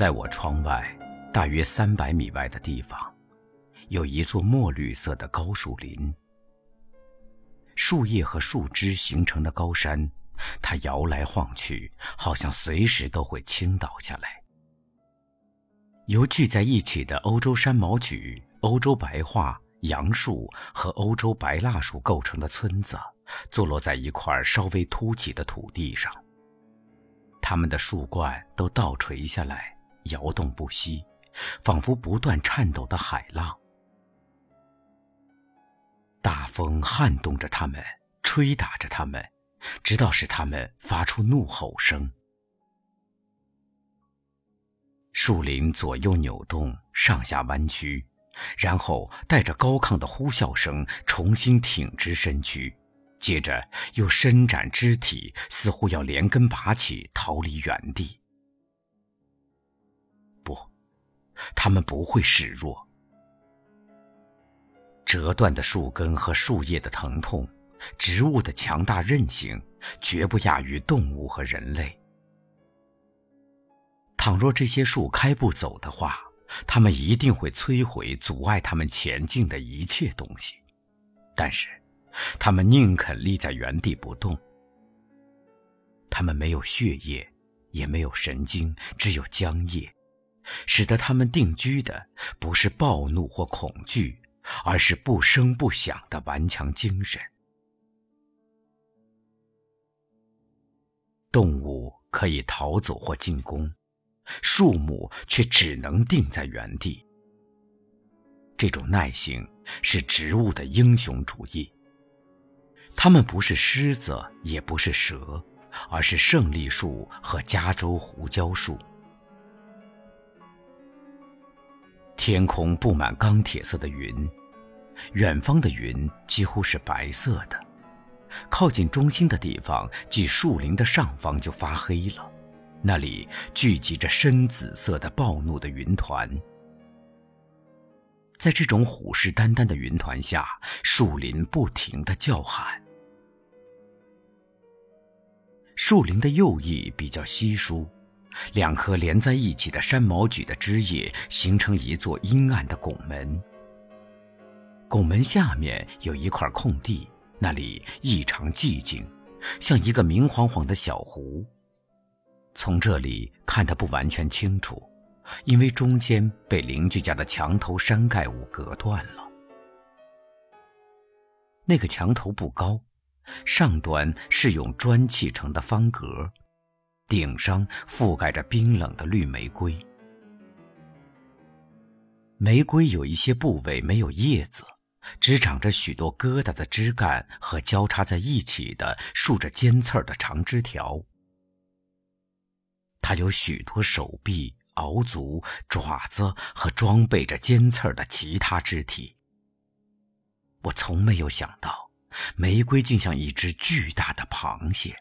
在我窗外大约三百米外的地方，有一座墨绿色的高树林。树叶和树枝形成的高山，它摇来晃去，好像随时都会倾倒下来。由聚在一起的欧洲山毛榉、欧洲白桦、杨树和欧洲白蜡树构成的村子，坐落在一块稍微凸起的土地上。它们的树冠都倒垂下来，摇动不息，仿佛不断颤抖的海浪。大风撼动着它们，吹打着它们，直到使它们发出怒吼声。树林左右扭动，上下弯曲，然后带着高亢的呼啸声，重新挺直身躯，接着又伸展肢体，似乎要连根拔起，逃离原地。它们不会示弱。折断的树根和树叶的疼痛，植物的强大韧性，绝不亚于动物和人类。倘若这些树开不走的话，它们一定会摧毁阻碍它们前进的一切东西。但是，它们宁肯立在原地不动。它们没有血液，也没有神经，只有浆液，使得他们定居的不是暴怒或恐惧。而是不声不响的顽强精神。动物可以逃走或进攻，树木却只能定在原地。这种耐性是植物的英雄主义。它们不是狮子，也不是蛇，而是胜利树和加州胡椒树。天空布满钢铁色的云。远方的云几乎是白色的，靠近中心的地方，即树林的上方就发黑了，那里聚集着深紫色的暴怒的云团。在这种虎视眈眈的云团下，树林不停的叫喊。树林的右翼比较稀疏，两棵连在一起的山毛榉的枝叶形成一座阴暗的拱门。拱门下面有一块空地，那里异常寂静，像一个明晃晃的小湖。从这里看得不完全清楚，因为中间被邻居家的墙头山盖物隔断了。那个墙头不高，上端是用砖砌成的方格，顶上覆盖着冰冷的绿玫瑰。玫瑰有一些部位没有叶子。只长着许多疙瘩的枝干和交叉在一起的竖着尖刺儿的长枝条。它有许多手臂、鳌足、爪子和装备着尖刺儿的其他肢体。我从没有想到，玫瑰竟像一只巨大的螃蟹。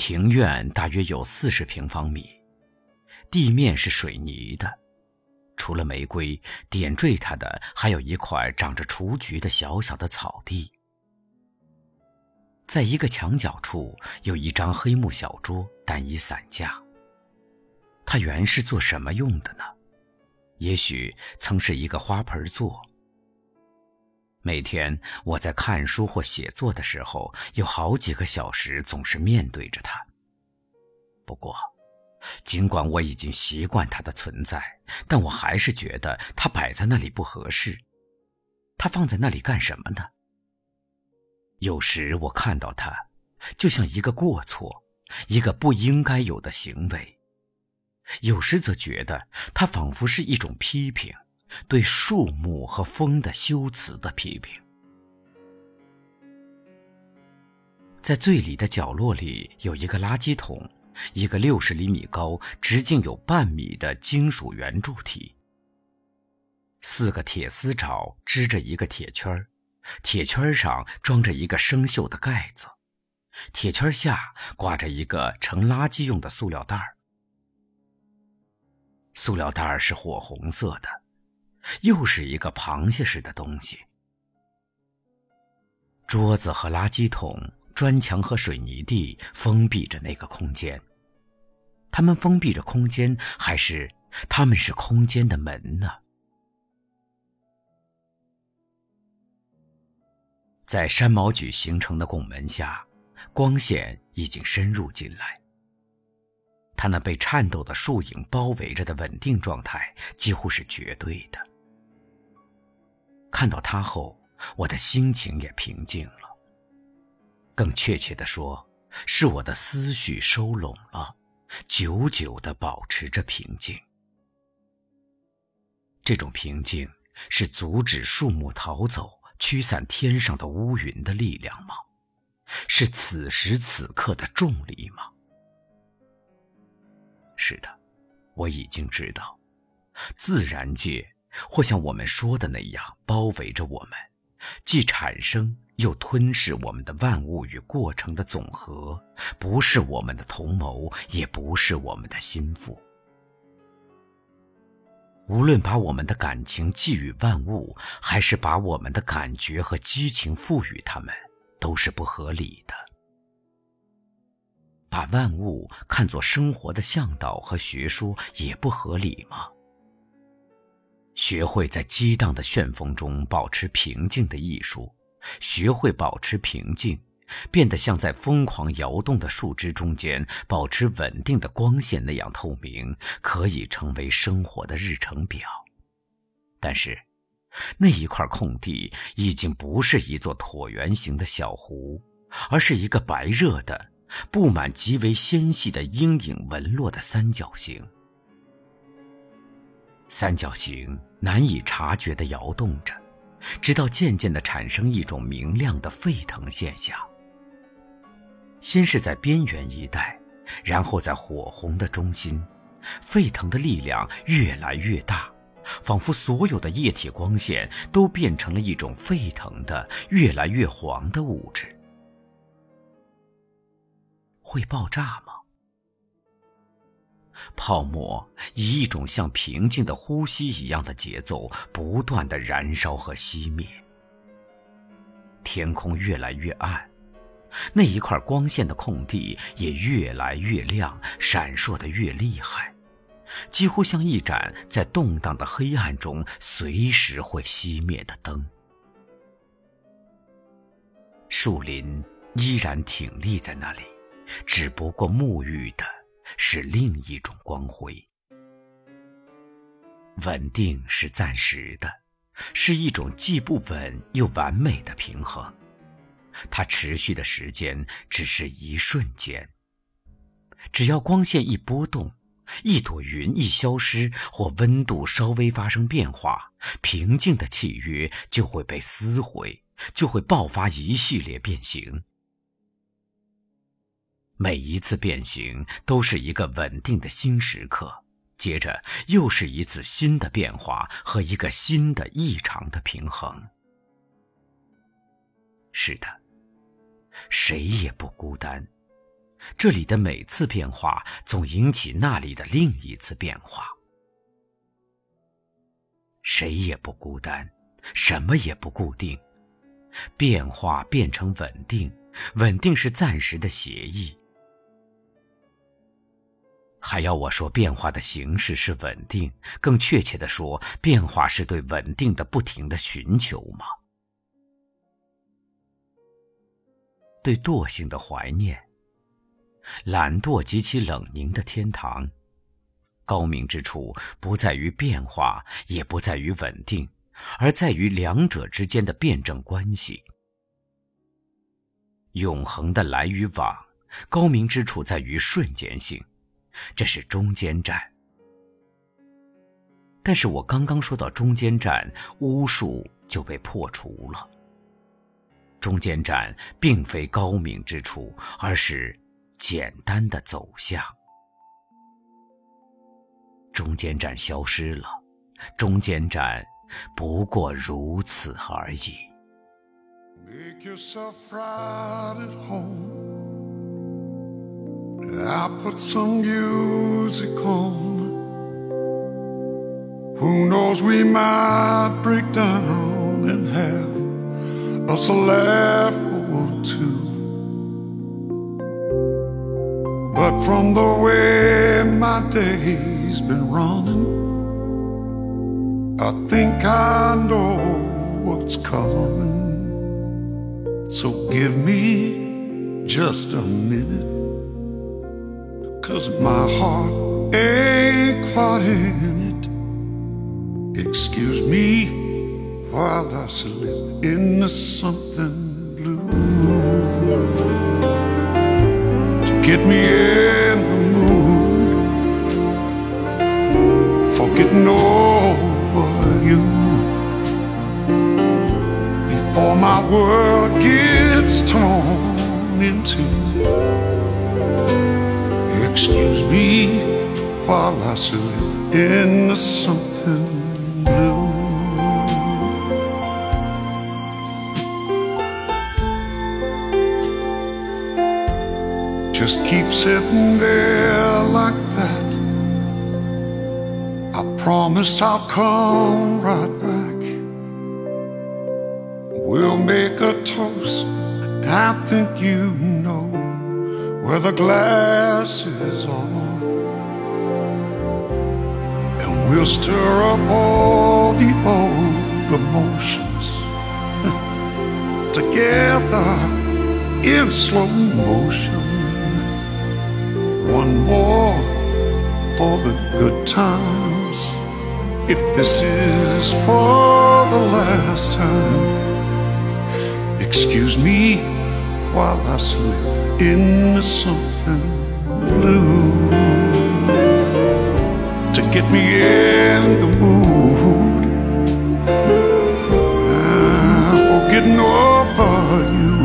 庭院大约有四十平方米。地面是水泥的，除了玫瑰，点缀它的还有一块长着雏菊的小小的草地。在一个墙角处有一张黑木小桌，单一散架。它原是做什么用的呢？也许曾是一个花盆座。每天我在看书或写作的时候，有好几个小时总是面对着它。不过。尽管我已经习惯它的存在，但我还是觉得它摆在那里不合适。它放在那里干什么呢？有时我看到它，就像一个过错，一个不应该有的行为；有时则觉得它仿佛是一种批评，对树木和风的修辞的批评。在最里的角落里有一个垃圾桶。一个六十厘米高、直径有半米的金属圆柱体，四个铁丝爪支着一个铁圈铁圈上装着一个生锈的盖子，铁圈下挂着一个盛垃圾用的塑料袋塑料袋是火红色的，又是一个螃蟹似的东西。桌子和垃圾桶。砖墙和水泥地封闭着那个空间。他们封闭着空间，还是他们是空间的门呢？在山毛榉形成的拱门下，光线已经深入进来。它那被颤抖的树影包围着的稳定状态，几乎是绝对的。看到它后，我的心情也平静了。更确切的说，是我的思绪收拢了。久久的保持着平静，这种平静是阻止树木逃走、驱散天上的乌云的力量吗？是此时此刻的重力吗？是的，我已经知道，自然界或像我们说的那样包围着我们，既产生。又吞噬我们的万物与过程的总和，不是我们的同谋，也不是我们的心腹。无论把我们的感情寄予万物，还是把我们的感觉和激情赋予他们，都是不合理的。把万物看作生活的向导和学说，也不合理吗？学会在激荡的旋风中保持平静的艺术。学会保持平静，变得像在疯狂摇动的树枝中间保持稳定的光线那样透明，可以成为生活的日程表。但是，那一块空地已经不是一座椭圆形的小湖，而是一个白热的、布满极为纤细的阴影纹络的三角形。三角形难以察觉地摇动着。直到渐渐地产生一种明亮的沸腾现象。先是在边缘一带，然后在火红的中心，沸腾的力量越来越大，仿佛所有的液体光线都变成了一种沸腾的、越来越黄的物质。会爆炸吗？泡沫以一种像平静的呼吸一样的节奏，不断的燃烧和熄灭。天空越来越暗，那一块光线的空地也越来越亮，闪烁的越厉害，几乎像一盏在动荡的黑暗中随时会熄灭的灯。树林依然挺立在那里，只不过沐浴的。是另一种光辉。稳定是暂时的，是一种既不稳又完美的平衡。它持续的时间只是一瞬间。只要光线一波动，一朵云一消失，或温度稍微发生变化，平静的契约就会被撕毁，就会爆发一系列变形。每一次变形都是一个稳定的新时刻，接着又是一次新的变化和一个新的异常的平衡。是的，谁也不孤单。这里的每次变化总引起那里的另一次变化。谁也不孤单，什么也不固定。变化变成稳定，稳定是暂时的协议。还要我说变化的形式是稳定？更确切的说，变化是对稳定的不停的寻求吗？对惰性的怀念，懒惰及其冷凝的天堂。高明之处不在于变化，也不在于稳定，而在于两者之间的辩证关系。永恒的来与往，高明之处在于瞬间性。这是中间站，但是我刚刚说到中间站，巫术就被破除了。中间站并非高明之处，而是简单的走向。中间站消失了，中间站不过如此而已 make yourself。I put some music on. Who knows, we might break down and have us a laugh or two. But from the way my day's been running, I think I know what's coming. So give me just a minute, cause my heart ain't quite in it. Excuse me while I slip into something blue to get me in the mood for getting over you before my world gets torn into. Excuse me while I slip into something blue. Just keep sitting there like that. I promise I'll come right back. We'll make a toast. I think you know where the glass is on. And we'll stir up all the old emotions together in slow motion. One more for the good times. If this is for the last time, excuse me while I slip into something blue to get me in the mood. Getting over you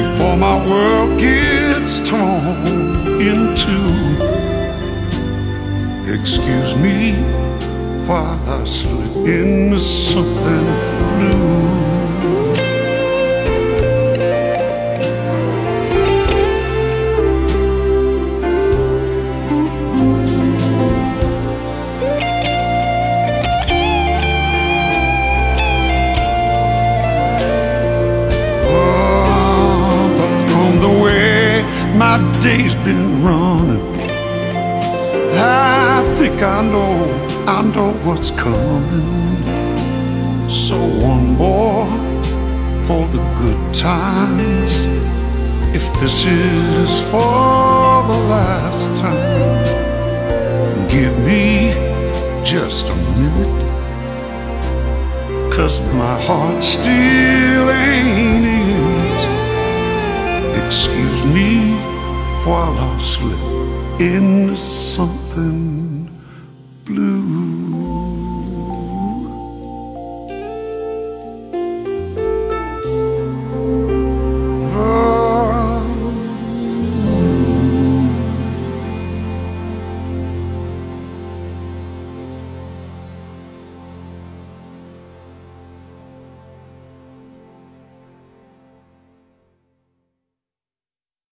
before my world gets torn into. Excuse me while I slip into something blue. Day's been running, I think I know, I know what's coming. So one more for the good times. If this is for the last time, give me just a minute. Cause my heart still ain't in it. Excuse me while I slip into something